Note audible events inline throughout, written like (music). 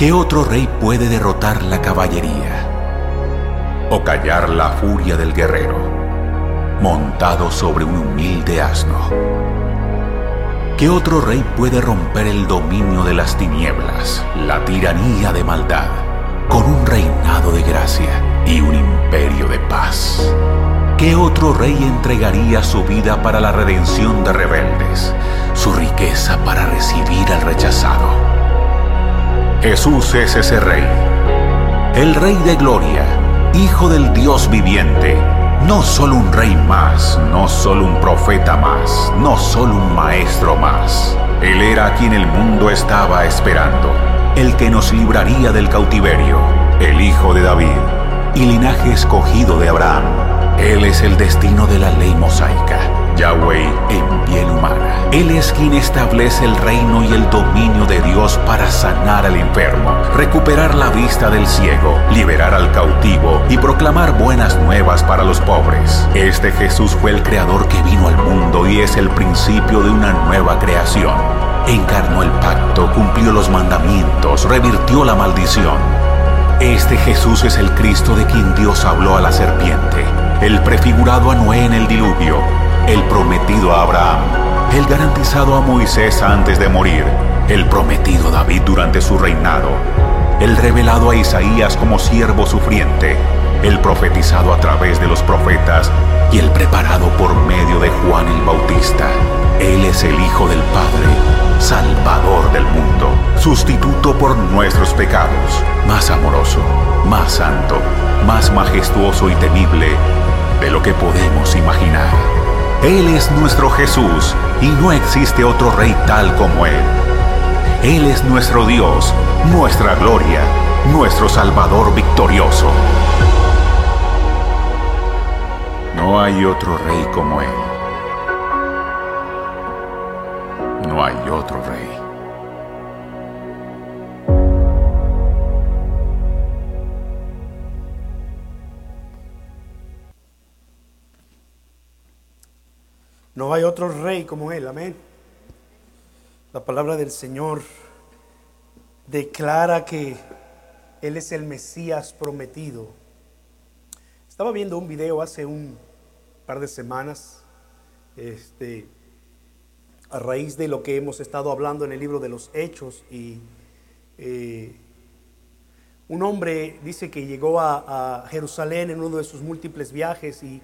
¿Qué otro rey puede derrotar la caballería o callar la furia del guerrero montado sobre un humilde asno? ¿Qué otro rey puede romper el dominio de las tinieblas, la tiranía de maldad, con un reinado de gracia y un imperio de paz? ¿Qué otro rey entregaría su vida para la redención de rebeldes, su riqueza para recibir al rechazado? Jesús es ese rey, el rey de gloria, hijo del Dios viviente no solo un rey más, no solo un profeta más, no solo un maestro más. Él era quien el mundo estaba esperando, el que nos libraría del cautiverio, el hijo de David y linaje escogido de Abraham. Él es el destino de la ley mosaica, Yahweh en piel humana. Él es quien establece el reino y el dominio de Dios para sanar al enfermo, recuperar la vista del ciego, liberar al cautivo y proclamar buenas nuevas para los pobres. Este Jesús fue el creador que vino al mundo y es el principio de una nueva creación. Encarnó el pacto, cumplió los mandamientos, revirtió la maldición. Este Jesús es el Cristo de quien Dios habló a la serpiente, el prefigurado a Noé en el diluvio, el prometido a Abraham, el garantizado a Moisés antes de morir, el prometido a David durante su reinado, el revelado a Isaías como siervo sufriente, el profetizado a través de los profetas y el preparado por medio de Juan el Bautista. Él es el Hijo del Padre, Salvador del mundo, sustituto por nuestros pecados, más amoroso, más santo, más majestuoso y temible de lo que podemos imaginar. Él es nuestro Jesús y no existe otro rey tal como Él. Él es nuestro Dios, nuestra gloria, nuestro Salvador victorioso. No hay otro rey como Él. No hay otro rey. No hay otro rey como Él, amén. La palabra del Señor declara que Él es el Mesías prometido. Estaba viendo un video hace un par de semanas, este, a raíz de lo que hemos estado hablando en el libro de los Hechos y eh, un hombre dice que llegó a, a, Jerusalén en uno de sus múltiples viajes y,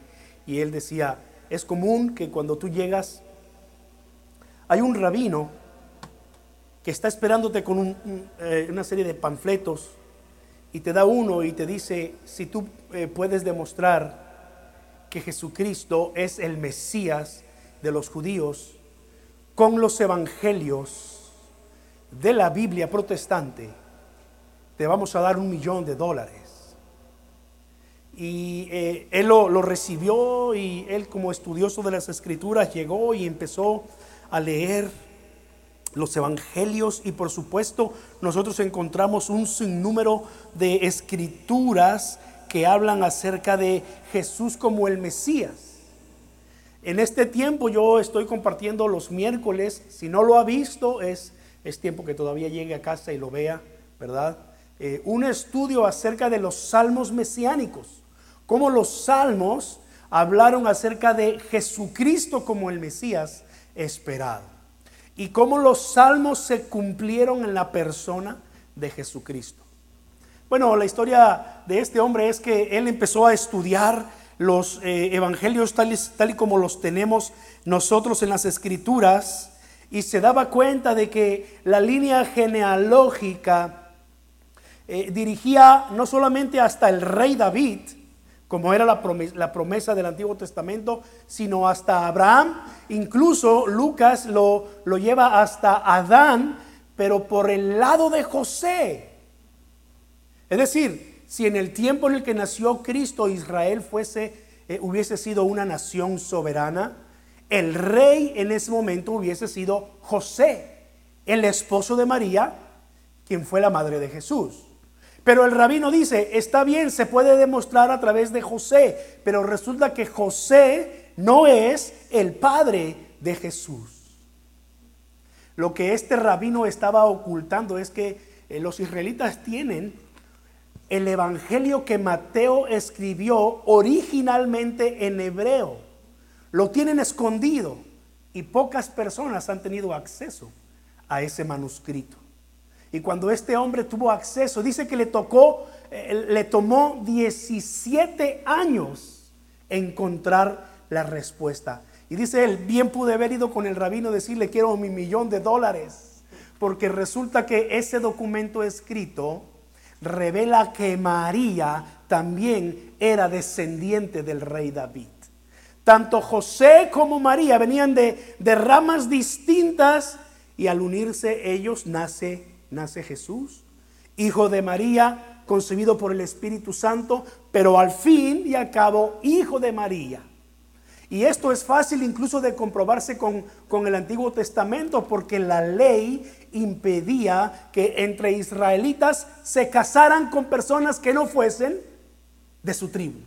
y él decía, es común que cuando tú llegas hay un rabino que está esperándote con eh, una serie de panfletos y te da uno y te dice, si tú eh, puedes demostrar que Jesucristo es el Mesías de los judíos con los evangelios de la Biblia protestante, te vamos a dar un millón de dólares. Y eh, él lo, recibió y él como estudioso de las escrituras llegó y empezó a leer los evangelios y por supuesto nosotros encontramos un sinnúmero de escrituras que hablan acerca de Jesús como el Mesías. En este tiempo yo estoy compartiendo los miércoles, si no lo ha visto es, es tiempo que todavía llegue a casa y lo vea, ¿verdad? Eh, un estudio acerca de los salmos mesiánicos cómo los salmos hablaron acerca de Jesucristo como el Mesías esperado. Y cómo los salmos se cumplieron en la persona de Jesucristo. Bueno, la historia de este hombre es que él empezó a estudiar los eh, evangelios tal y, tal y como los tenemos nosotros en las escrituras y se daba cuenta de que la línea genealógica eh, dirigía no solamente hasta el rey David, como era la promesa, del Antiguo Testamento, sino hasta Abraham. Incluso Lucas lo, lo, lleva hasta Adán, pero por el lado de José. Es decir, si en el tiempo en el que nació Cristo Israel fuese, eh, hubiese sido una nación soberana, el rey en ese momento hubiese sido José, el esposo de María, quien fue la madre de Jesús. Pero el rabino dice, está bien, se puede demostrar a través de José, pero resulta que José no es el padre de Jesús. Lo que este rabino estaba ocultando es que eh, los israelitas tienen el evangelio que Mateo escribió originalmente en hebreo. Lo tienen escondido y pocas personas han tenido acceso a ese manuscrito. Y cuando este hombre tuvo acceso, dice que le tocó, eh, le tomó 17 años encontrar la respuesta. Y dice él, bien pude haber ido con el rabino decirle quiero mi millón de dólares, porque resulta que ese documento escrito revela que María también era descendiente del rey David. Tanto José como María venían de, de ramas distintas y al unirse ellos nace, nace Jesús, hijo de María, concebido por el Espíritu Santo, pero al fin y al cabo hijo de María. Y esto es fácil incluso de comprobarse con, con, el Antiguo Testamento porque la ley impedía que entre israelitas se casaran con personas que no fuesen de su tribu.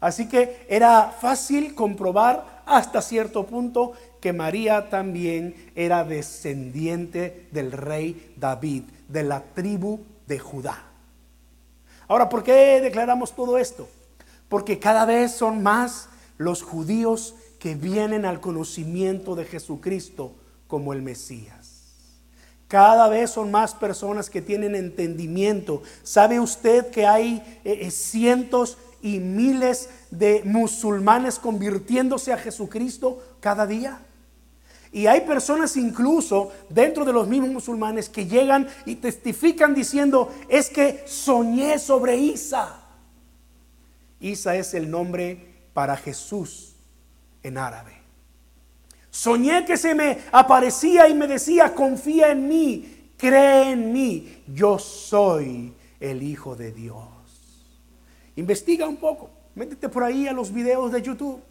Así que era fácil comprobar hasta cierto punto que María también era descendiente del rey David, de la tribu de Judá. Ahora, ¿por qué declaramos todo esto? Porque cada vez son más los judíos que vienen al conocimiento de Jesucristo como el Mesías. Cada vez son más personas que tienen entendimiento. ¿Sabe usted que hay eh, eh, cientos y miles de musulmanes convirtiéndose a Jesucristo cada día? Y hay personas incluso dentro de los mismos musulmanes que llegan y testifican diciendo, es que soñé sobre Isa. Isa es el nombre para Jesús en árabe. Soñé que se me aparecía y me decía, confía en mí, cree en mí, yo soy el Hijo de Dios. Investiga un poco, métete por ahí a los videos de YouTube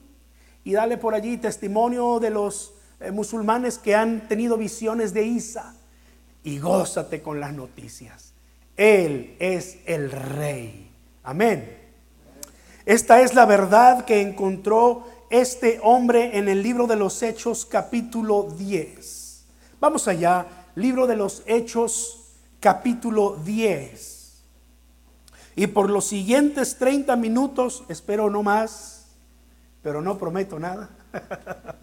y dale por allí testimonio de los eh, musulmanes que han tenido visiones de Isa y gózate con las noticias. Él es el rey. Amén. Esta es la verdad que encontró este hombre en el libro de los Hechos capítulo 10. Vamos allá, libro de los Hechos capítulo 10. Y por los siguientes 30 minutos, espero no más, pero no prometo nada. (laughs)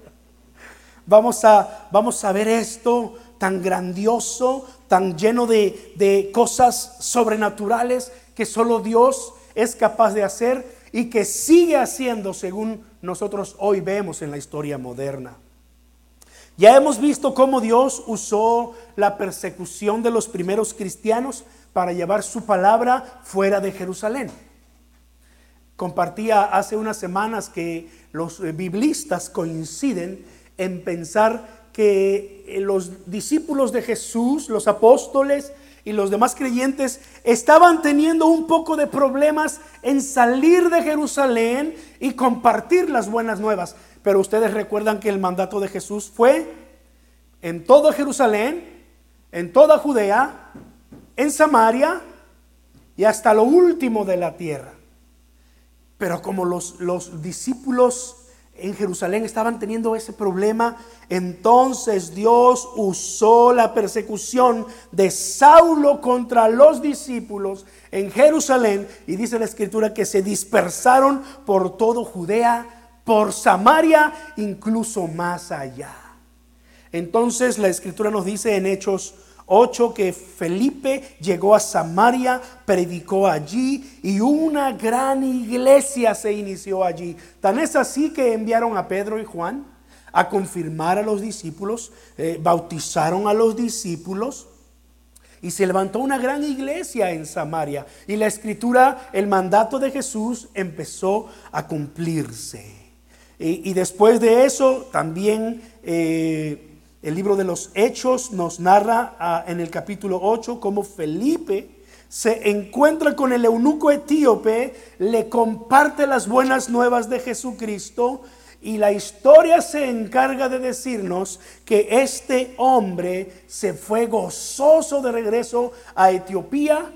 vamos, a, vamos a ver esto tan grandioso, tan lleno de, de cosas sobrenaturales que solo Dios es capaz de hacer y que sigue haciendo según nosotros hoy vemos en la historia moderna. Ya hemos visto cómo Dios usó la persecución de los primeros cristianos para llevar su palabra fuera de Jerusalén. Compartía hace unas semanas que los biblistas coinciden en pensar que los discípulos de Jesús, los apóstoles, y los demás creyentes estaban teniendo un poco de problemas en salir de Jerusalén y compartir las buenas nuevas. Pero ustedes recuerdan que el mandato de Jesús fue en todo Jerusalén, en toda Judea, en Samaria y hasta lo último de la tierra. Pero como los, los discípulos en Jerusalén estaban teniendo ese problema, entonces Dios usó la persecución de Saulo contra los discípulos en Jerusalén y dice la escritura que se dispersaron por todo Judea, por Samaria, incluso más allá. Entonces la escritura nos dice en Hechos 8 que Felipe llegó a Samaria, predicó allí y una gran iglesia se inició allí. Tan es así que enviaron a Pedro y Juan a confirmar a los discípulos, eh, bautizaron a los discípulos y se levantó una gran iglesia en Samaria. Y la escritura, el mandato de Jesús empezó a cumplirse. Y, después de eso también... Eh, el libro de los Hechos nos narra ah, en el capítulo 8 cómo Felipe se encuentra con el eunuco etíope, le comparte las buenas nuevas de Jesucristo y la historia se encarga de decirnos que este hombre se fue gozoso de regreso a Etiopía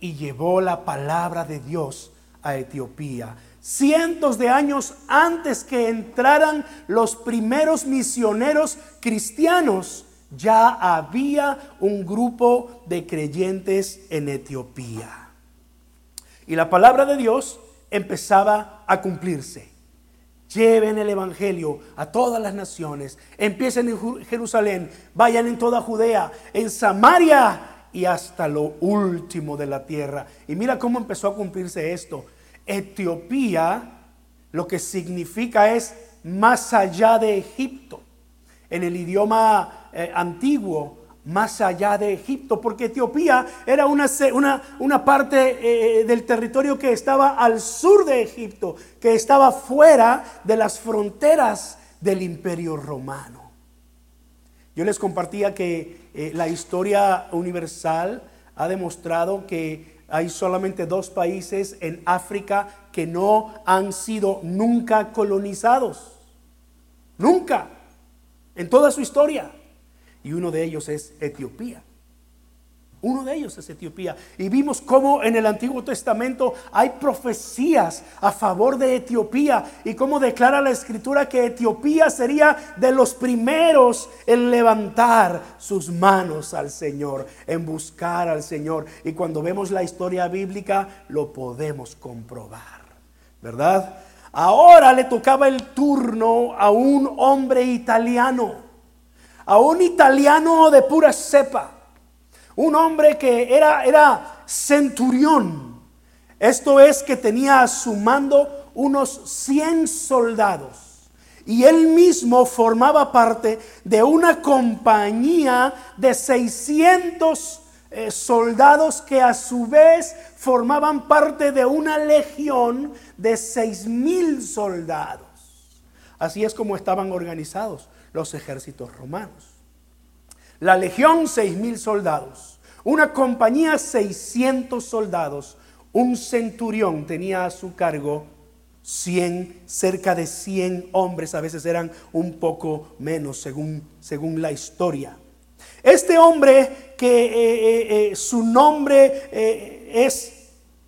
y llevó la palabra de Dios a Etiopía cientos de años antes que entraran los primeros misioneros cristianos ya había un grupo de creyentes en Etiopía. Y la palabra de Dios empezaba a cumplirse. Lleven el Evangelio a todas las naciones. Empiecen en Jerusalén, vayan en toda Judea, en Samaria y hasta lo último de la tierra. Y mira cómo empezó a cumplirse esto. Etiopía lo que significa es más allá de Egipto. En el idioma eh, antiguo, más allá de Egipto, porque Etiopía era una, una, parte eh, del territorio que estaba al sur de Egipto, que estaba fuera de las fronteras del imperio romano. Yo les compartía que eh, la historia universal ha demostrado que hay solamente dos países en África que no han sido nunca colonizados. Nunca. En toda su historia. Y uno de ellos es Etiopía. Uno de ellos es Etiopía. Y vimos cómo en el Antiguo Testamento hay profecías a favor de Etiopía y cómo declara la escritura que Etiopía sería de los primeros en levantar sus manos al Señor, en buscar al Señor. Y cuando vemos la historia bíblica lo podemos comprobar, ¿verdad? Ahora le tocaba el turno a un hombre italiano a un italiano de pura cepa, un hombre que era, era centurión. Esto es que tenía a su mando unos 100 soldados. Y él mismo formaba parte de una compañía de 600 eh, soldados que a su vez formaban parte de una legión de seis mil soldados. Así es como estaban organizados los ejércitos romanos. La legión, seis mil soldados. Una compañía, 600 soldados. Un centurión tenía a su cargo 100, cerca de 100 hombres. A veces eran un poco menos según, según la historia. Este hombre que eh, eh, eh, su nombre es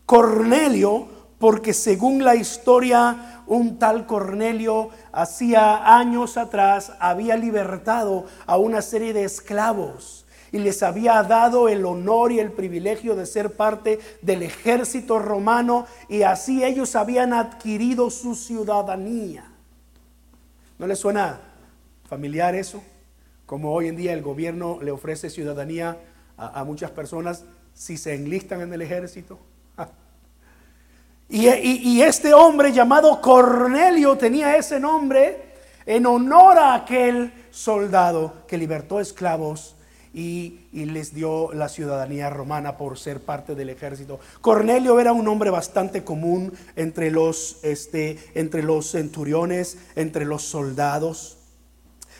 Cornelio, porque según la historia un tal Cornelio hacía años atrás había libertado a una serie de esclavos y les había dado el honor y el privilegio de ser parte del ejército romano y así ellos habían adquirido su ciudadanía. ¿No les suena familiar eso? Como hoy en día el gobierno le ofrece ciudadanía a, a muchas personas si se enlistan en el ejército. Y, este hombre llamado Cornelio tenía ese nombre en honor a aquel soldado que libertó esclavos y, les dio la ciudadanía romana por ser parte del ejército. Cornelio era un hombre bastante común entre los, este, entre los centuriones, entre los soldados.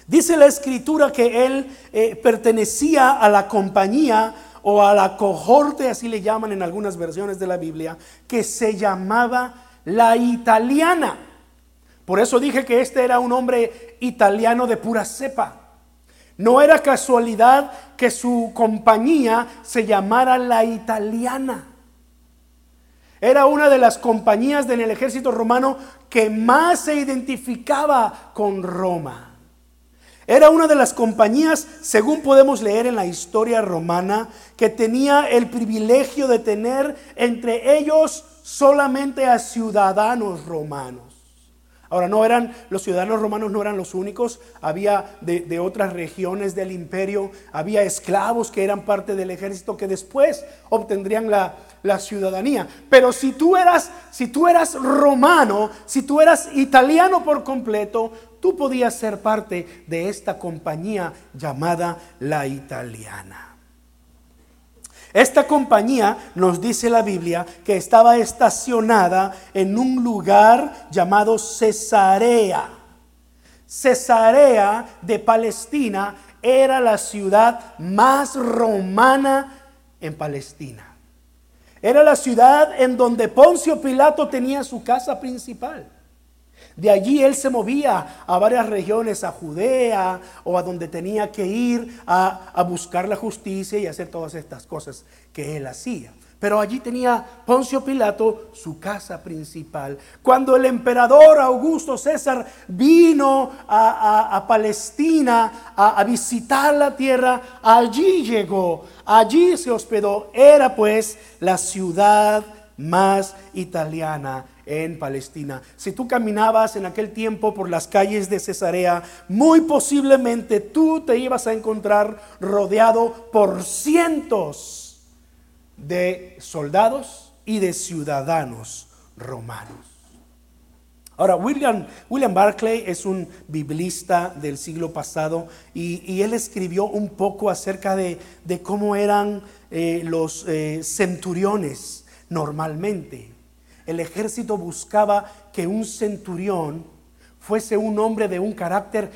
Dice la escritura que él eh, pertenecía a la compañía o a la cohorte, así le llaman en algunas versiones de la Biblia, que se llamaba la italiana. Por eso dije que este era un hombre italiano de pura cepa. No era casualidad que su compañía se llamara la italiana. Era una de las compañías del ejército romano que más se identificaba con Roma. Era una de las compañías, según podemos leer en la historia romana, que tenía el privilegio de tener entre ellos solamente a ciudadanos romanos. Ahora, no eran, los ciudadanos romanos no eran los únicos, había de, otras regiones del imperio, había esclavos que eran parte del ejército que después obtendrían la, la ciudadanía. Pero si tú eras, si tú eras romano, si tú eras italiano por completo, tú podías ser parte de esta compañía llamada la italiana. Esta compañía, nos dice la Biblia, que estaba estacionada en un lugar llamado Cesarea. Cesarea de Palestina era la ciudad más romana en Palestina. Era la ciudad en donde Poncio Pilato tenía su casa principal. De allí él se movía a varias regiones, a Judea o a donde tenía que ir a, buscar la justicia y hacer todas estas cosas que él hacía. Pero allí tenía Poncio Pilato su casa principal. Cuando el emperador Augusto César vino a, Palestina a, a visitar la tierra, allí llegó, allí se hospedó. Era pues la ciudad más italiana en Palestina. Si tú caminabas en aquel tiempo por las calles de Cesarea, muy posiblemente tú te ibas a encontrar rodeado por cientos de soldados y de ciudadanos romanos. Ahora, William, William Barclay es un biblista del siglo pasado y, él escribió un poco acerca de, cómo eran eh, los eh, centuriones normalmente. El ejército buscaba que un centurión fuese un hombre de un carácter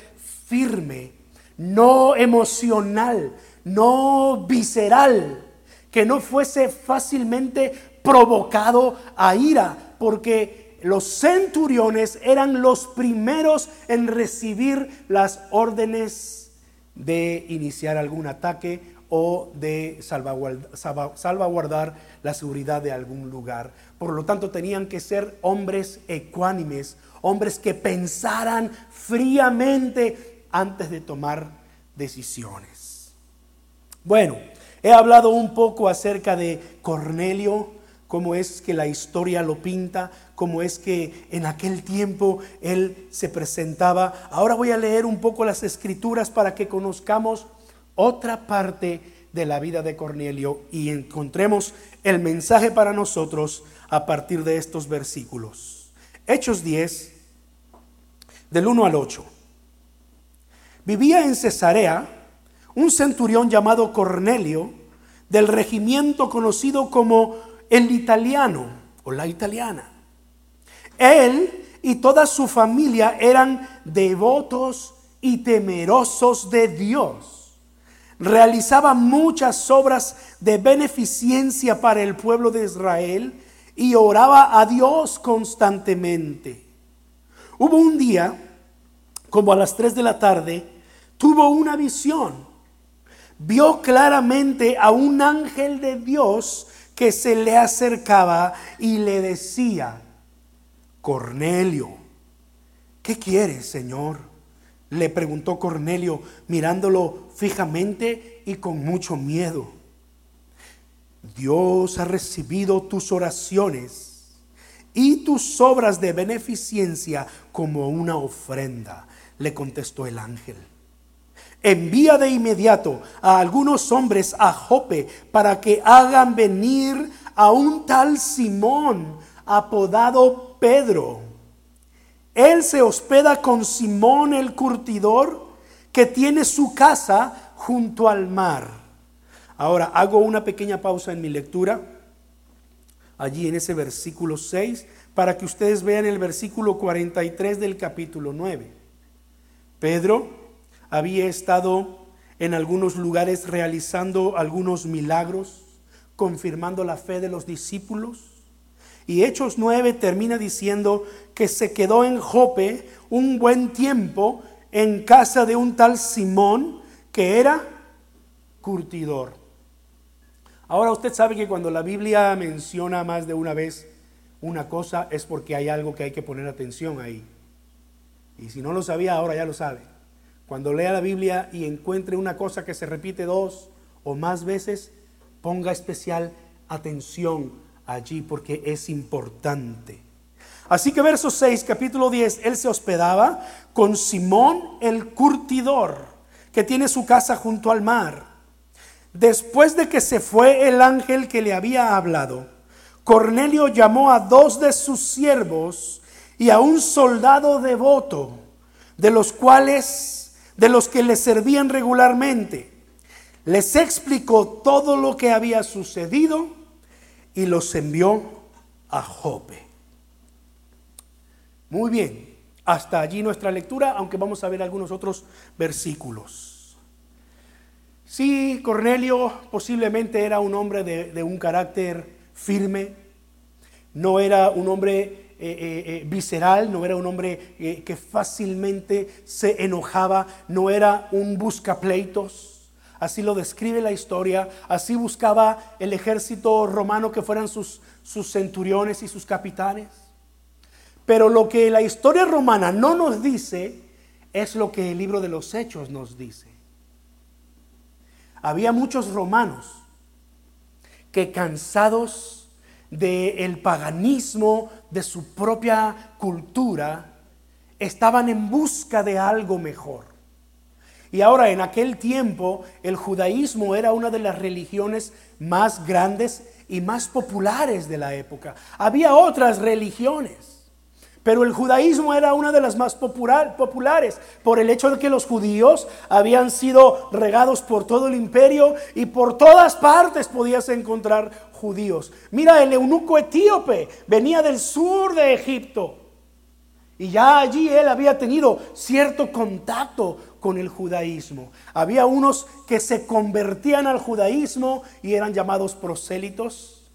firme, no emocional, no visceral, que no fuese fácilmente provocado a ira, porque los centuriones eran los primeros en recibir las órdenes de iniciar algún ataque o de salvaguardar la seguridad de algún lugar. Por lo tanto, tenían que ser hombres ecuánimes, hombres que pensaran fríamente antes de tomar decisiones. Bueno, He hablado un poco acerca de Cornelio, cómo es que la historia lo pinta, cómo es que en aquel tiempo él se presentaba. Ahora voy a leer un poco las escrituras para que conozcamos otra parte de la vida de Cornelio y encontremos el mensaje para nosotros a partir de estos versículos. Hechos 10, del 1 al 8. Vivía en Cesarea un centurión llamado Cornelio, del regimiento conocido como el italiano o la italiana. Él y toda su familia eran devotos y temerosos de Dios. Realizaba muchas obras de beneficencia para el pueblo de Israel y oraba a Dios constantemente. Hubo un día, como a las 3 de la tarde, tuvo una visión vio claramente a un ángel de Dios que se le acercaba y le decía, Cornelio, ¿qué quieres, Señor? Le preguntó Cornelio mirándolo fijamente y con mucho miedo. Dios ha recibido tus oraciones y tus obras de beneficencia como una ofrenda, le contestó el ángel envía de inmediato a algunos hombres a Jope para que hagan venir a un tal Simón apodado Pedro. Él se hospeda con Simón el curtidor que tiene su casa junto al mar. Ahora hago una pequeña pausa en mi lectura, allí en ese versículo 6, para que ustedes vean el versículo 43 del capítulo 9. Pedro había estado en algunos lugares realizando algunos milagros, confirmando la fe de los discípulos. Y Hechos 9 termina diciendo que se quedó en Jope un buen tiempo en casa de un tal Simón que era curtidor. Ahora usted sabe que cuando la Biblia menciona más de una vez una cosa es porque hay algo que hay que poner atención ahí. Y si no lo sabía, ahora ya lo sabe. Cuando lea la Biblia y encuentre una cosa que se repite dos o más veces, ponga especial atención allí porque es importante. Así que verso 6, capítulo 10, él se hospedaba con Simón el curtidor, que tiene su casa junto al mar. Después de que se fue el ángel que le había hablado, Cornelio llamó a dos de sus siervos y a un soldado devoto, de los cuales de los que le servían regularmente. Les explicó todo lo que había sucedido y los envió a Jope. Muy bien, hasta allí nuestra lectura, aunque vamos a ver algunos otros versículos. Sí, Cornelio posiblemente era un hombre de, un carácter firme, no era un hombre eh, eh, eh, visceral, no era un hombre que fácilmente se enojaba, no era un buscapleitos. Así lo describe la historia. Así buscaba el ejército romano que fueran sus, sus centuriones y sus capitanes. Pero lo que la historia romana no nos dice es lo que el libro de los hechos nos dice. Había muchos romanos que cansados del paganismo, de su propia cultura, estaban en busca de algo mejor. Y ahora en aquel tiempo el judaísmo era una de las religiones más grandes y más populares de la época. Había otras religiones pero el judaísmo era una de las más populares por el hecho de que los judíos habían sido regados por todo el imperio y por todas partes podías encontrar judíos. Mira, el eunuco etíope venía del sur de Egipto y ya allí él había tenido cierto contacto con el judaísmo. Había unos que se convertían al judaísmo y eran llamados prosélitos.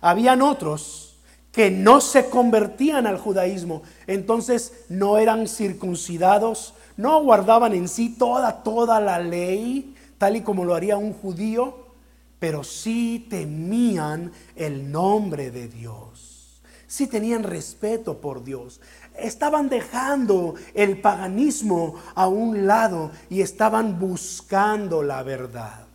Habían otros que no se convertían al judaísmo, entonces no eran circuncidados, no guardaban en sí toda, toda la ley, tal y como lo haría un judío, pero sí temían el nombre de Dios, sí tenían respeto por Dios, estaban dejando el paganismo a un lado y estaban buscando la verdad.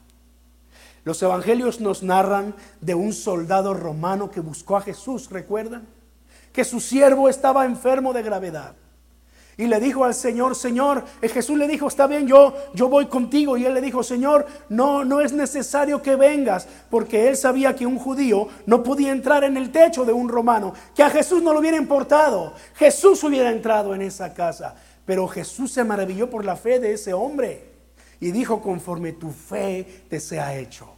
Los evangelios nos narran de un soldado romano que buscó a Jesús, ¿recuerdan? Que su siervo estaba enfermo de gravedad. Y le dijo al Señor, Señor, y Jesús le dijo, está bien, yo, yo voy contigo. Y él le dijo, Señor, no, no es necesario que vengas, porque él sabía que un judío no podía entrar en el techo de un romano, que a Jesús no le hubiera importado. Jesús hubiera entrado en esa casa. Pero Jesús se maravilló por la fe de ese hombre y dijo, conforme tu fe te sea hecho.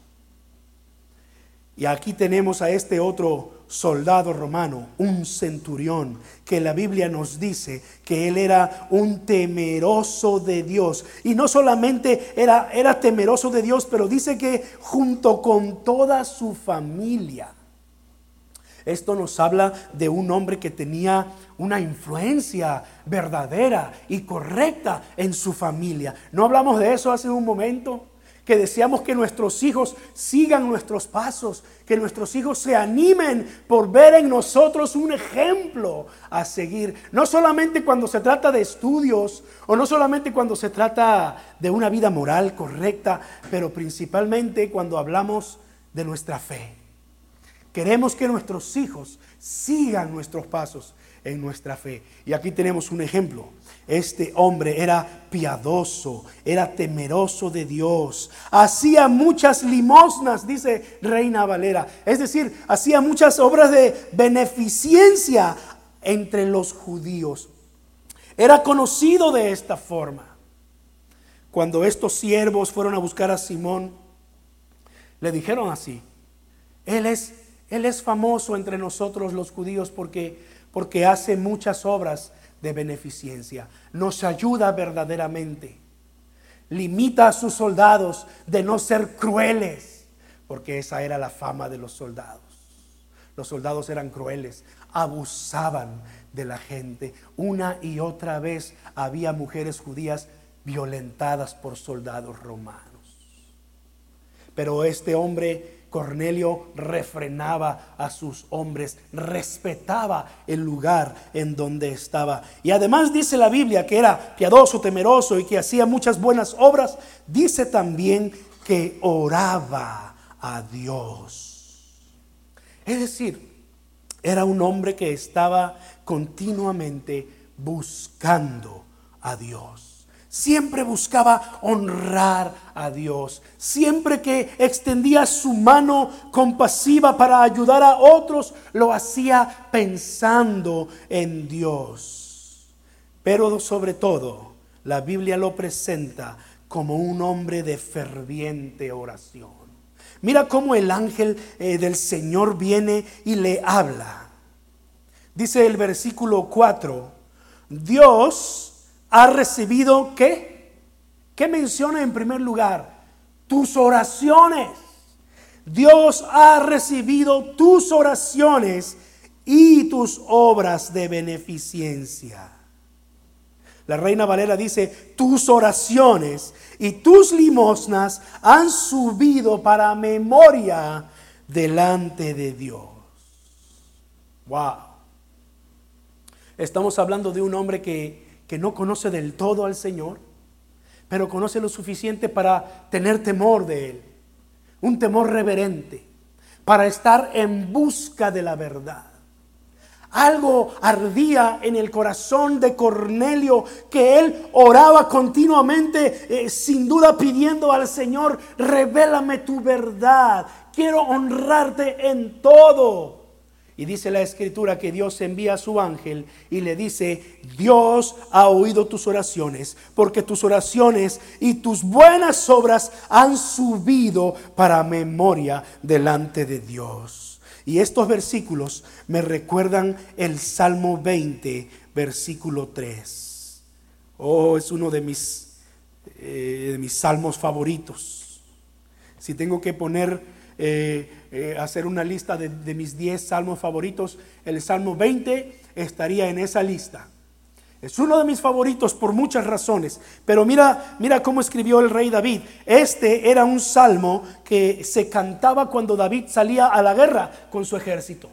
Y aquí tenemos a este otro soldado romano, un centurión, que la Biblia nos dice que él era un temeroso de Dios. Y no solamente era, temeroso de Dios, pero dice que junto con toda su familia. Esto nos habla de un hombre que tenía una influencia verdadera y correcta en su familia. ¿No hablamos de eso hace un momento? Que deseamos que nuestros hijos sigan nuestros pasos, que nuestros hijos se animen por ver en nosotros un ejemplo a seguir. No solamente cuando se trata de estudios o no solamente cuando se trata de una vida moral correcta, pero principalmente cuando hablamos de nuestra fe. Queremos que nuestros hijos sigan nuestros pasos en nuestra fe. Y aquí tenemos un ejemplo. Este hombre era piadoso, era temeroso de Dios, hacía muchas limosnas, dice Reina Valera, es decir, hacía muchas obras de beneficencia entre los judíos. Era conocido de esta forma. Cuando estos siervos fueron a buscar a Simón, le dijeron así, él es, él es famoso entre nosotros los judíos porque, porque hace muchas obras de beneficencia, nos ayuda verdaderamente. Limita a sus soldados de no ser crueles, porque esa era la fama de los soldados. Los soldados eran crueles, abusaban de la gente. Una y otra vez había mujeres judías violentadas por soldados romanos. Pero este hombre Cornelio refrenaba a sus hombres, respetaba el lugar en donde estaba. Y además dice la Biblia que era piadoso, temeroso y que hacía muchas buenas obras. Dice también que oraba a Dios. Es decir, era un hombre que estaba continuamente buscando a Dios. Siempre buscaba honrar a Dios. Siempre que extendía su mano compasiva para ayudar a otros, lo hacía pensando en Dios. Pero sobre todo, la Biblia lo presenta como un hombre de ferviente oración. Mira cómo el ángel eh, del Señor viene y le habla. Dice el versículo 4, Dios ha recibido qué? ¿Qué menciona en primer lugar? Tus oraciones. Dios ha recibido tus oraciones y tus obras de beneficencia. La Reina Valera dice, tus oraciones y tus limosnas han subido para memoria delante de Dios. Wow. Estamos hablando de un hombre que, que no conoce del todo al Señor, pero conoce lo suficiente para tener temor de Él, un temor reverente, para estar en busca de la verdad. Algo ardía en el corazón de Cornelio que él oraba continuamente, eh, sin duda pidiendo al Señor, revélame tu verdad, quiero honrarte en todo. Y dice la escritura que Dios envía a su ángel y le dice, Dios ha oído tus oraciones, porque tus oraciones y tus buenas obras han subido para memoria delante de Dios. Y estos versículos me recuerdan el Salmo 20, versículo 3. Oh, es uno de mis, eh, de mis salmos favoritos. Si tengo que poner, eh, eh, hacer una lista de, mis 10 salmos favoritos, el Salmo 20 estaría en esa lista. Es uno de mis favoritos por muchas razones. Pero mira, mira cómo escribió el rey David. Este era un salmo que se cantaba cuando David salía a la guerra con su ejército.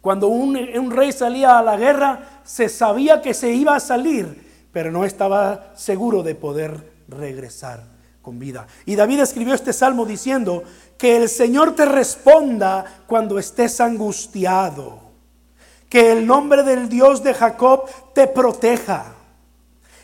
Cuando un rey salía a la guerra, se sabía que se iba a salir, pero no estaba seguro de poder regresar con vida. Y David escribió este salmo diciendo, que el Señor te responda cuando estés angustiado que el nombre del Dios de Jacob te proteja.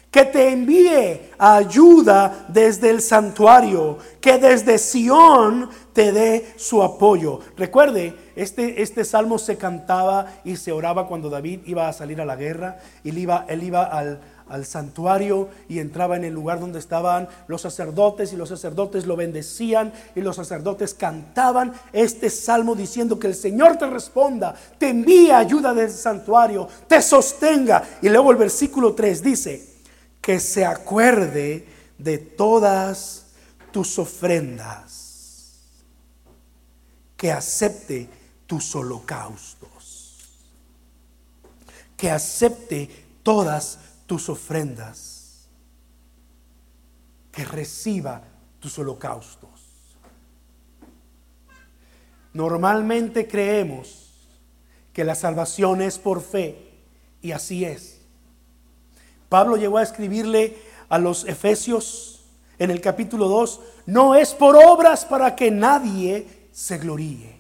Que te envíe ayuda desde el santuario. Que desde Sión te dé su apoyo. Recuerde, este, este salmo se cantaba y se oraba cuando David iba a salir a la guerra. Él iba, él iba al, al santuario y entraba en el lugar donde estaban los sacerdotes y los sacerdotes lo bendecían y los sacerdotes cantaban este salmo diciendo que el Señor te responda, te envíe ayuda del santuario, te sostenga. Y luego el versículo 3 dice, que se acuerde de todas tus ofrendas, que acepte tus holocaustos, que acepte todas tus ofrendas, que reciba tus holocaustos. Normalmente creemos que la salvación es por fe y así es. Pablo llegó a escribirle a los Efesios en el capítulo 2, no es por obras para que nadie se gloríe.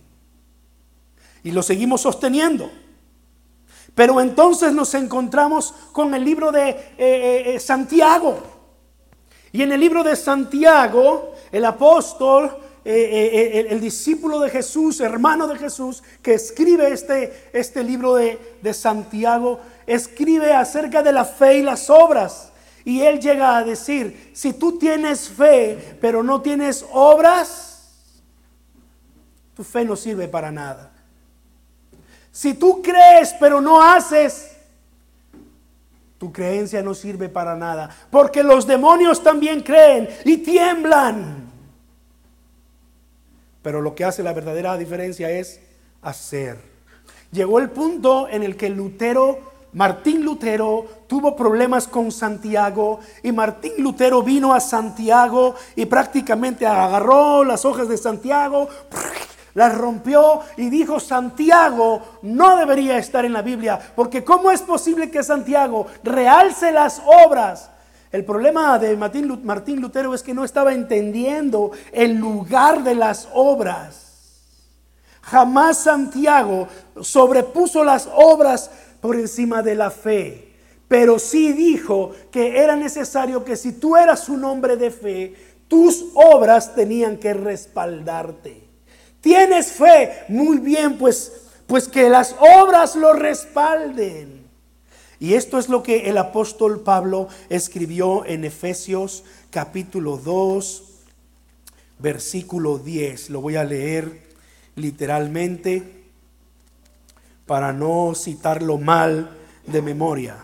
Y lo seguimos sosteniendo. Pero entonces nos encontramos con el libro de eh, eh, eh, Santiago. Y en el libro de Santiago, el apóstol, el, discípulo de Jesús, hermano de Jesús, que escribe este, este libro de, de Santiago, escribe acerca de la fe y las obras. Y él llega a decir, si tú tienes fe, pero no tienes obras, tu fe no sirve para nada. Si tú crees pero no haces, tu creencia no sirve para nada. Porque los demonios también creen y tiemblan. Pero lo que hace la verdadera diferencia es hacer. Llegó el punto en el que Lutero, Martín Lutero, tuvo problemas con Santiago y Martín Lutero vino a Santiago y prácticamente agarró las hojas de Santiago las rompió y dijo, Santiago no debería estar en la Biblia, porque ¿cómo es posible que Santiago realce las obras? El problema de Martín Lutero es que no estaba entendiendo el lugar de las obras. Jamás Santiago sobrepuso las obras por encima de la fe, pero sí dijo que era necesario que si tú eras un hombre de fe, tus obras tenían que respaldarte. Tienes fe, muy bien, pues, pues que las obras lo respalden. Y esto es lo que el apóstol Pablo escribió en Efesios capítulo 2, versículo 10. Lo voy a leer literalmente para no citarlo mal de memoria.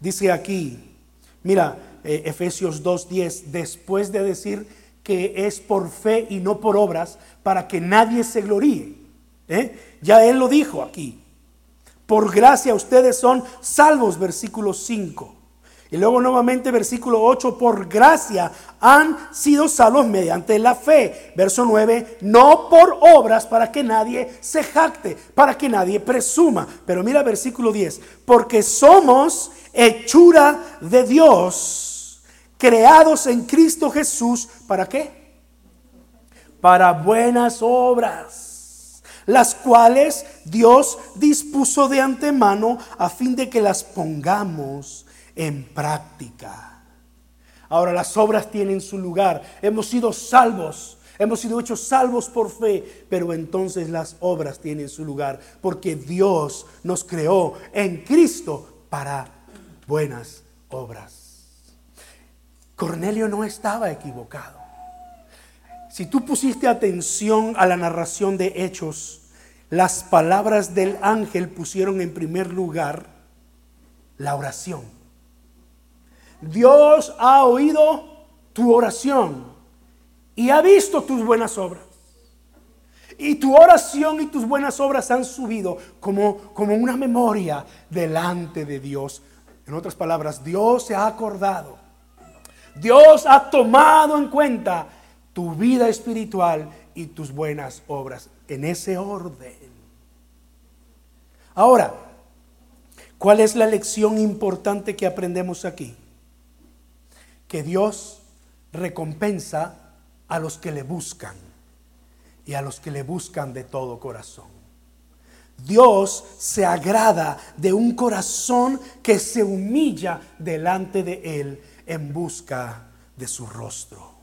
Dice aquí, mira, eh, Efesios 2.10, después de decir que es por fe y no por obras, para que nadie se gloríe. ¿eh? Ya él lo dijo aquí. Por gracia ustedes son salvos, versículo 5. Y luego nuevamente versículo 8, por gracia han sido salvos mediante la fe. Verso 9, no por obras para que nadie se jacte, para que nadie presuma. Pero mira versículo 10, porque somos hechura de Dios, creados en Cristo Jesús, ¿para qué? Para buenas obras, las cuales Dios dispuso de antemano a fin de que las pongamos en práctica. Ahora las obras tienen su lugar. Hemos sido salvos. Hemos sido hechos salvos por fe, pero entonces las obras tienen su lugar, porque Dios nos creó en Cristo para buenas obras. Cornelio no estaba equivocado. Si tú pusiste atención a la narración de hechos, las palabras del ángel pusieron en primer lugar la oración. Dios ha oído tu oración y ha visto tus buenas obras. Y tu oración y tus buenas obras han subido como, como una memoria delante de Dios. En otras palabras, Dios se ha acordado. Dios ha tomado en cuenta tu vida espiritual y tus buenas obras en ese orden. Ahora, ¿cuál es la lección importante que aprendemos aquí? que Dios recompensa a los que le buscan y a los que le buscan de todo corazón. Dios se agrada de un corazón que se humilla delante de Él en busca de su rostro.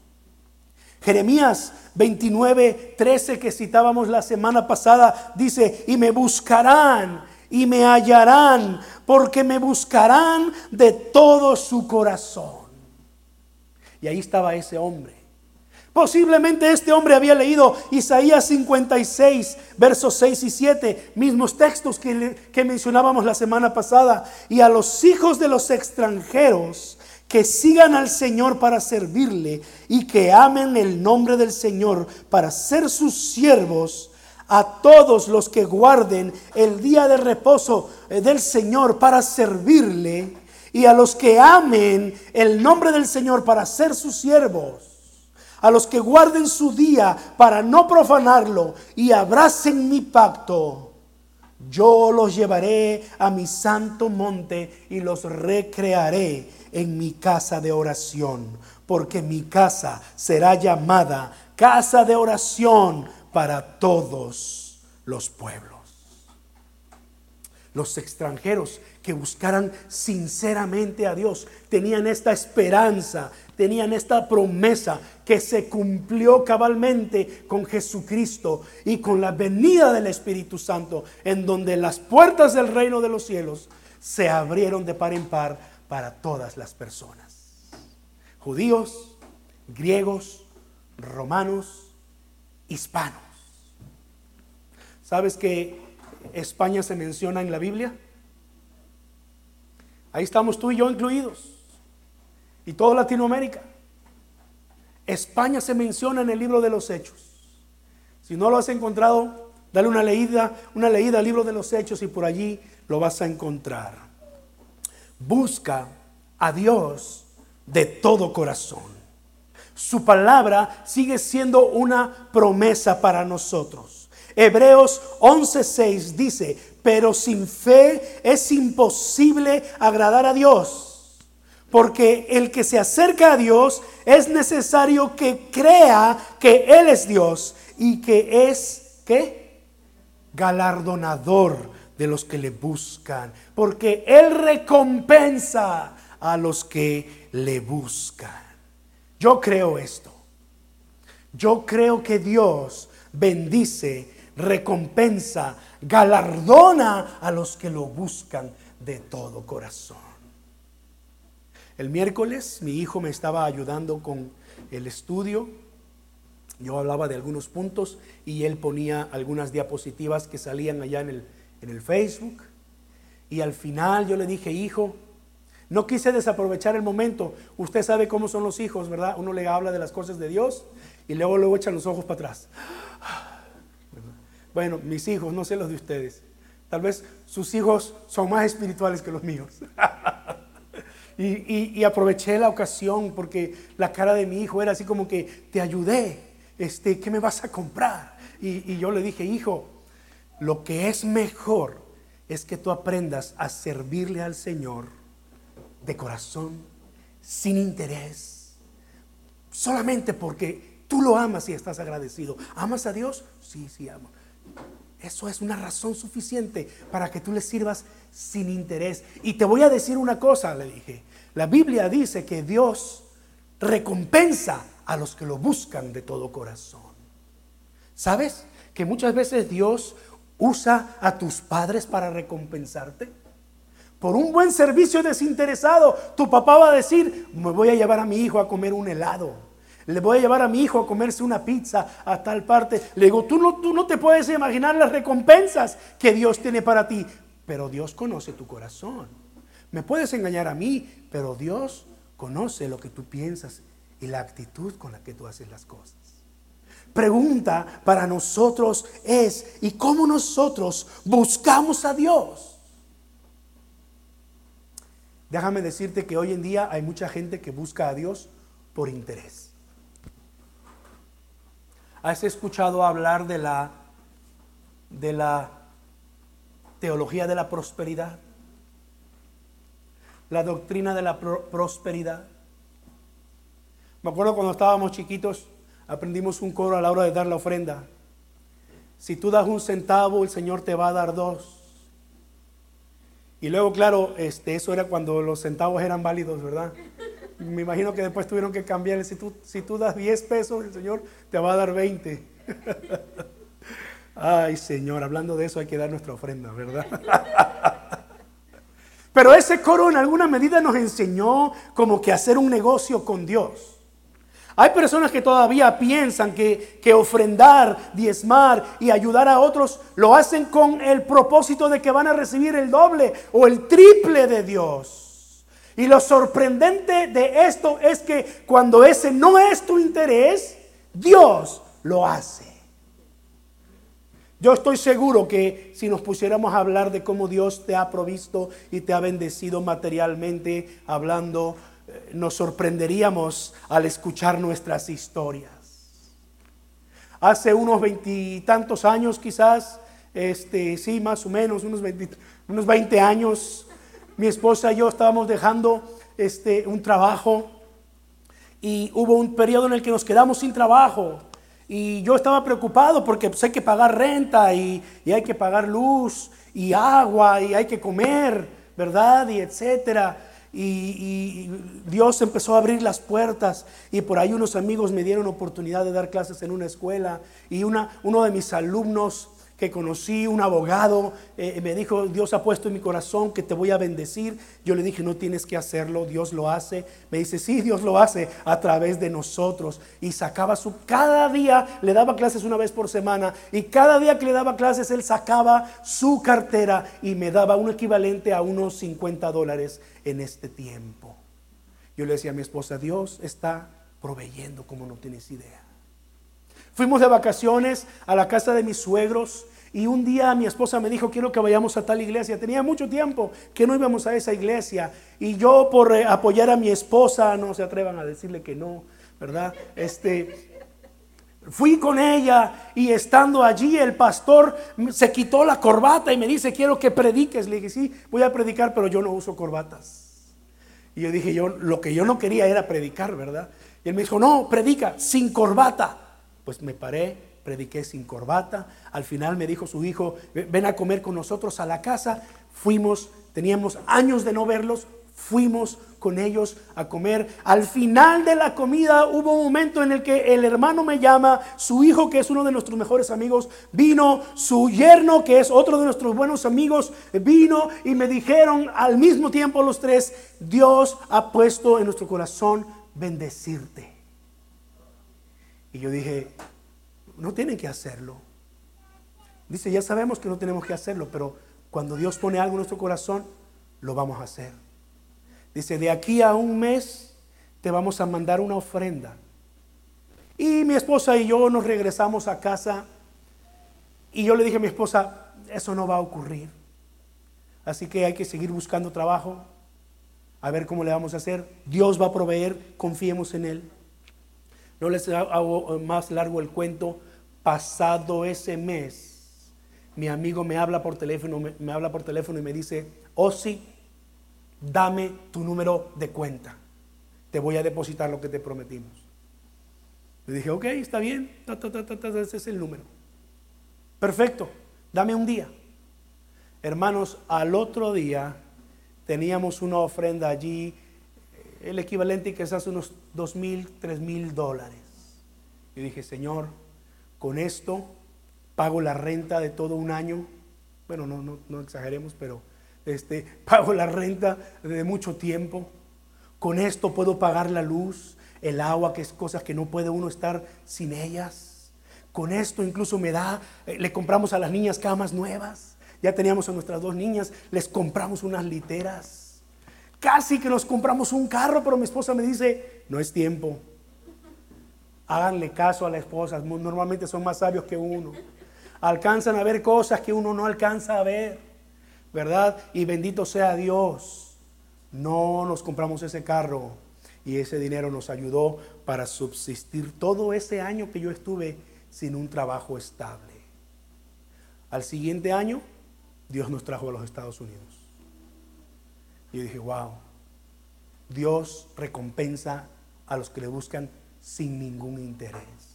Jeremías 29, 13 que citábamos la semana pasada dice, y me buscarán y me hallarán, porque me buscarán de todo su corazón. Y ahí estaba ese hombre. Posiblemente este hombre había leído Isaías 56, versos 6 y 7, mismos textos que, que, mencionábamos la semana pasada. Y a los hijos de los extranjeros que sigan al Señor para servirle y que amen el nombre del Señor para ser sus siervos, a todos los que guarden el día de reposo eh, del Señor para servirle y a los que amen el nombre del Señor para ser sus siervos, a los que guarden su día para no profanarlo y abracen mi pacto, yo los llevaré a mi santo monte y los recrearé en mi casa de oración, porque mi casa será llamada casa de oración para todos los pueblos. Los extranjeros que buscaran sinceramente a Dios tenían esta esperanza, tenían esta promesa que se cumplió cabalmente con Jesucristo y con la venida del Espíritu Santo, en donde las puertas del reino de los cielos se abrieron de par en par para todas las personas. Judíos, griegos, romanos, hispanos. ¿Sabes que España se menciona en la Biblia? Ahí estamos tú y yo incluidos. Y toda Latinoamérica. España se menciona en el libro de los Hechos. Si no lo has encontrado, dale una leída, una leída al libro de los Hechos y por allí lo vas a encontrar. Busca a Dios de todo corazón. Su palabra sigue siendo una promesa para nosotros. Hebreos 11:6 dice, pero sin fe es imposible agradar a Dios, porque el que se acerca a Dios es necesario que crea que Él es Dios y que es, ¿qué? Galardonador de los que le buscan, porque Él recompensa a los que le buscan. Yo creo esto. Yo creo que Dios bendice recompensa, galardona a los que lo buscan de todo corazón. El miércoles mi hijo me estaba ayudando con el estudio. Yo hablaba de algunos puntos y él ponía algunas diapositivas que salían allá en el, en el Facebook. Y al final yo le dije, hijo, no quise desaprovechar el momento. Usted sabe cómo son los hijos, ¿verdad? Uno le habla de las cosas de Dios y luego luego echan los ojos para atrás. (sighs) Bueno, mis hijos, no sé los de ustedes, Tal vez sus hijos son más espirituales que los míos. (laughs) y, aproveché la ocasión porque la cara de mi hijo era así como que te ayudé, este, ¿qué me vas a comprar? y yo le dije, hijo, lo que es mejor es que tú aprendas a servirle al Señor de corazón, sin interés, solamente porque tú lo amas y estás agradecido. ¿Amas a Dios? Sí, sí, amo. Eso es una razón suficiente para que tú le sirvas sin interés. Y te voy a decir una cosa, le dije. La Biblia dice que Dios recompensa a los que lo buscan de todo corazón. ¿Sabes? Que muchas veces Dios usa a tus padres para recompensarte. Por un buen servicio desinteresado, tu papá va a decir, me voy a llevar a mi hijo a comer un helado le voy a llevar a mi hijo a comerse una pizza a tal parte. Le digo, tú no, tú no te puedes imaginar las recompensas que Dios tiene para ti. Pero Dios conoce tu corazón. Me puedes engañar a mí, pero Dios conoce lo que tú piensas y la actitud con la que tú haces las cosas. Pregunta para nosotros es, ¿y cómo nosotros buscamos a Dios? Déjame decirte que hoy en día hay mucha gente que busca a Dios por interés. ¿Has escuchado hablar de la, de la teología de la prosperidad? La doctrina de la prosperidad. Me acuerdo cuando estábamos chiquitos, aprendimos un coro a la hora de dar la ofrenda. Si tú das un centavo, el Señor te va a dar dos. Y luego, claro, este, eso era cuando los centavos eran válidos, ¿verdad? me imagino que después tuvieron que cambiarle. Si tú, si tú das 10 pesos, el Señor te va a dar 20. (laughs) Ay, Señor, hablando de eso hay que dar nuestra ofrenda, ¿verdad? (laughs) Pero ese coro en alguna medida nos enseñó como que hacer un negocio con Dios. Hay personas que todavía piensan que, que, ofrendar, diezmar y ayudar a otros lo hacen con el propósito de que van a recibir el doble o el triple de Dios. Y lo sorprendente de esto es que cuando ese no es tu interés, Dios lo hace. Yo estoy seguro que si nos pusiéramos a hablar de cómo Dios te ha provisto y te ha bendecido materialmente, hablando, nos sorprenderíamos al escuchar nuestras historias. Hace unos veintitantos años quizás, este, sí, más o menos, unos, unos 20 años, mi esposa y yo estábamos dejando este, un trabajo y hubo un periodo en el que nos quedamos sin trabajo. Y yo estaba preocupado porque pues, hay que pagar renta y, hay que pagar luz y agua y hay que comer, ¿verdad? Y etcétera. Y, Dios empezó a abrir las puertas y por ahí unos amigos me dieron oportunidad de dar clases en una escuela y una, uno de mis alumnos que conocí, un abogado, eh, me dijo, Dios ha puesto en mi corazón que te voy a bendecir. Yo le dije, no tienes que hacerlo, Dios lo hace. Me dice, sí, Dios lo hace a través de nosotros. Y sacaba su, cada día le daba clases una vez por semana y cada día que le daba clases él sacaba su cartera y me daba un equivalente a unos 50 dólares en este tiempo. Yo le decía a mi esposa, Dios está proveyendo como no tienes idea. Fuimos de vacaciones a la casa de mis suegros y un día mi esposa me dijo, quiero que vayamos a tal iglesia. Tenía mucho tiempo que no íbamos a esa iglesia. Y yo por eh, apoyar a mi esposa, no se atrevan a decirle que no, ¿verdad? Este, fui con ella y estando allí el pastor se quitó la corbata y me dice, quiero que prediques. Le dije, sí, voy a predicar, pero yo no uso corbatas. Y yo dije, yo lo que yo no quería era predicar, ¿verdad? Y él me dijo, no, predica sin corbata. Pues me paré, prediqué sin corbata. Al final me dijo su hijo, ven a comer con nosotros a la casa. Fuimos, teníamos años de no verlos, fuimos con ellos a comer. Al final de la comida hubo un momento en el que el hermano me llama, su hijo que es uno de nuestros mejores amigos, vino, su yerno que es otro de nuestros buenos amigos, vino y me dijeron al mismo tiempo los tres, Dios ha puesto en nuestro corazón bendecirte. Y yo dije, no tienen que hacerlo. Dice, ya sabemos que no tenemos que hacerlo, pero cuando Dios pone algo en nuestro corazón, lo vamos a hacer. Dice, de aquí a un mes te vamos a mandar una ofrenda. Y mi esposa y yo nos regresamos a casa y yo le dije a mi esposa, eso no va a ocurrir. Así que hay que seguir buscando trabajo, a ver cómo le vamos a hacer. Dios va a proveer, confiemos en Él. No les hago más largo el cuento. Pasado ese mes, mi amigo me habla por teléfono, me, habla por teléfono y me dice, Osi, dame tu número de cuenta. Te voy a depositar lo que te prometimos. Le dije, ok, está bien, ese es el número. Perfecto, dame un día. Hermanos, al otro día teníamos una ofrenda allí, eh, el equivalente quizás unos dos mil, tres mil dólares. Y dije, Señor, con esto pago la renta de todo un año. Bueno, no, no, no exageremos, pero este, (laughs) pago la renta de mucho tiempo. Con esto puedo pagar la luz, el agua, que es cosas que no puede uno estar sin ellas. Con esto incluso me da, eh, le compramos a las niñas camas nuevas. Ya teníamos a nuestras dos niñas, les compramos unas literas. Casi que nos compramos un carro, pero mi esposa me dice, no es tiempo. Háganle caso a la esposa, normalmente son más sabios que uno. Alcanzan a ver cosas que uno no alcanza a ver, ¿verdad? Y bendito sea Dios. No nos compramos ese carro y ese dinero nos ayudó para subsistir todo ese año que yo estuve sin un trabajo estable. Al siguiente año Dios nos trajo a los Estados Unidos. Y dije, wow, Dios recompensa a los que le buscan sin ningún interés.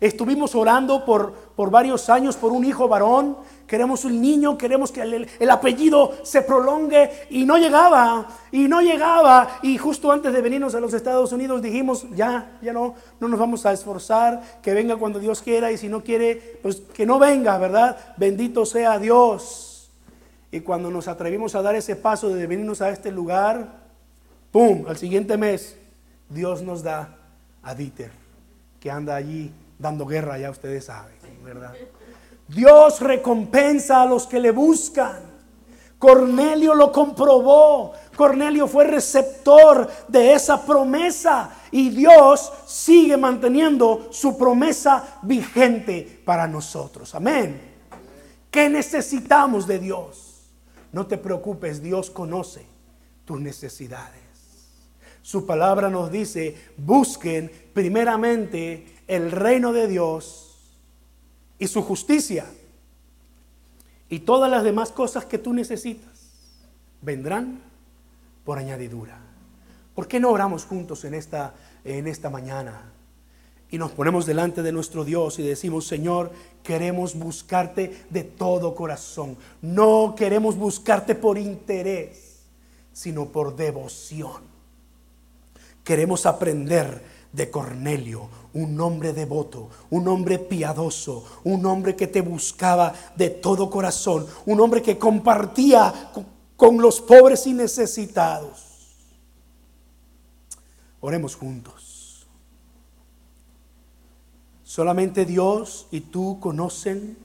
Estuvimos orando por, por varios años por un hijo varón. Queremos un niño, queremos que el, apellido se prolongue y no llegaba, y no llegaba. Y justo antes de venirnos a los Estados Unidos dijimos, ya, ya no, no nos vamos a esforzar, que venga cuando Dios quiera y si no quiere, pues que no venga, ¿verdad? Bendito sea Dios. Y cuando nos atrevimos a dar ese paso de venirnos a este lugar, ¡pum! Al siguiente mes, Dios nos da a Dieter, que anda allí dando guerra, ya ustedes saben, ¿verdad? Dios recompensa a los que le buscan. Cornelio lo comprobó. Cornelio fue receptor de esa promesa y Dios sigue manteniendo su promesa vigente para nosotros. Amén. ¿Qué necesitamos de Dios? No te preocupes, Dios conoce tus necesidades. Su palabra nos dice, busquen primeramente el reino de Dios y su justicia. Y todas las demás cosas que tú necesitas vendrán por añadidura. ¿Por qué no oramos juntos en esta, en esta mañana? Y nos ponemos delante de nuestro Dios y decimos, Señor, queremos buscarte de todo corazón. No queremos buscarte por interés, sino por devoción. Queremos aprender de Cornelio, un hombre devoto, un hombre piadoso, un hombre que te buscaba de todo corazón, un hombre que compartía con los pobres y necesitados. Oremos juntos. Solamente Dios y tú conocen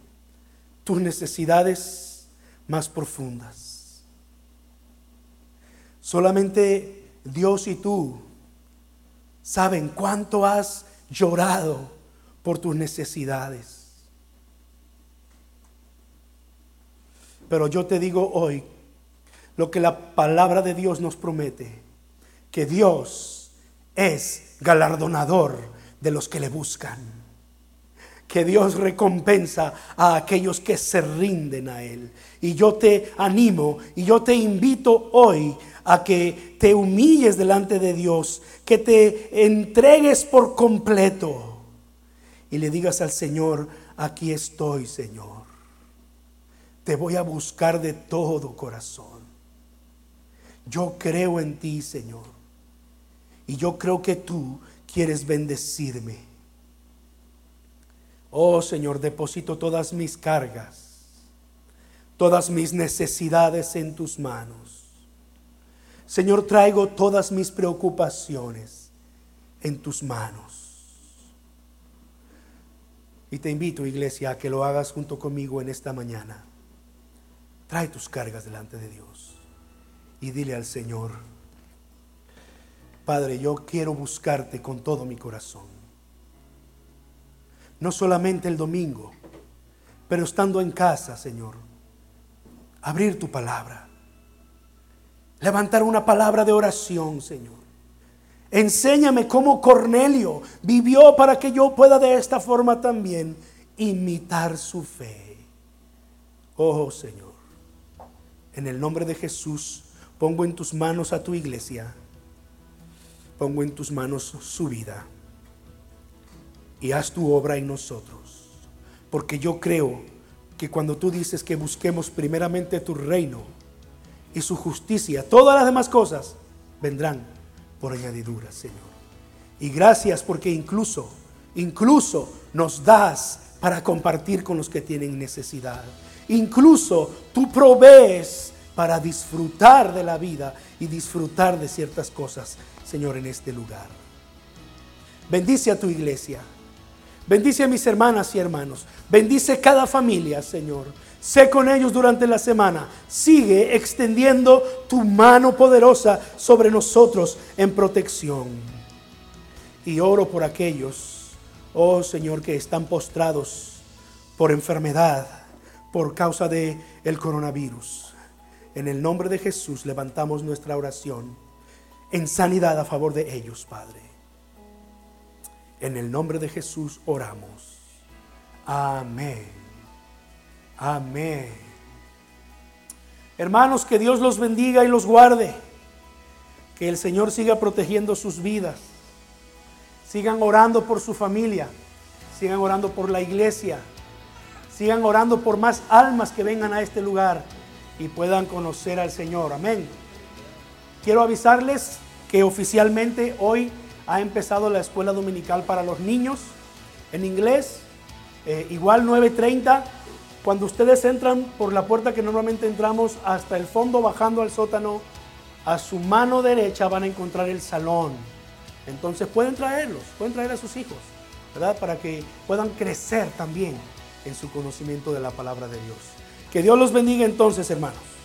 tus necesidades más profundas. Solamente Dios y tú saben cuánto has llorado por tus necesidades. Pero yo te digo hoy lo que la palabra de Dios nos promete, que Dios es galardonador de los que le buscan que Dios recompensa a aquellos que se rinden a Él. Y yo te animo y yo te invito hoy a que te humilles delante de Dios, que te entregues por completo y le digas al Señor, aquí estoy Señor. Te voy a buscar de todo corazón. Yo creo en ti, Señor. Y yo creo que tú quieres bendecirme. Oh Señor, deposito todas mis cargas, todas mis necesidades en tus manos. Señor, traigo todas mis preocupaciones en tus manos. Y te invito, iglesia, a que lo hagas junto conmigo en esta mañana. Trae tus cargas delante de Dios y dile al Señor, Padre, yo quiero buscarte con todo mi corazón no solamente el domingo, pero estando en casa, Señor, abrir tu palabra, levantar una palabra de oración, Señor. Enséñame cómo Cornelio vivió para que yo pueda de esta forma también imitar su fe. Oh Señor, en el nombre de Jesús pongo en tus manos a tu iglesia, pongo en tus manos su vida y haz tu obra en nosotros. Porque yo creo que cuando tú dices que busquemos primeramente tu reino y su justicia, todas las demás cosas vendrán por añadidura, Señor. Y gracias porque incluso, incluso nos das para compartir con los que tienen necesidad. Incluso tú provees para disfrutar de la vida y disfrutar de ciertas cosas, Señor, en este lugar. Bendice a tu iglesia. Bendice a mis hermanas y hermanos. Bendice cada familia, Señor. Sé con ellos durante la semana. Sigue extendiendo tu mano poderosa sobre nosotros en protección. Y oro por aquellos, oh Señor, que están postrados por enfermedad, por causa de el coronavirus. En el nombre de Jesús levantamos nuestra oración en sanidad a favor de ellos, Padre. En el nombre de Jesús oramos. Amén. Amén. Hermanos, que Dios los bendiga y los guarde. Que el Señor siga protegiendo sus vidas. Sigan orando por su familia. Sigan orando por la iglesia. Sigan orando por más almas que vengan a este lugar y puedan conocer al Señor. Amén. Quiero avisarles que oficialmente hoy ha empezado la escuela dominical para los niños en inglés. Eh, igual 9.30. Cuando ustedes entran por la puerta que normalmente entramos hasta el fondo bajando al sótano, a su mano derecha van a encontrar el salón. Entonces pueden traerlos, pueden traer a sus hijos, ¿verdad? Para que puedan crecer también en su conocimiento de la palabra de Dios. Que Dios los bendiga entonces, hermanos.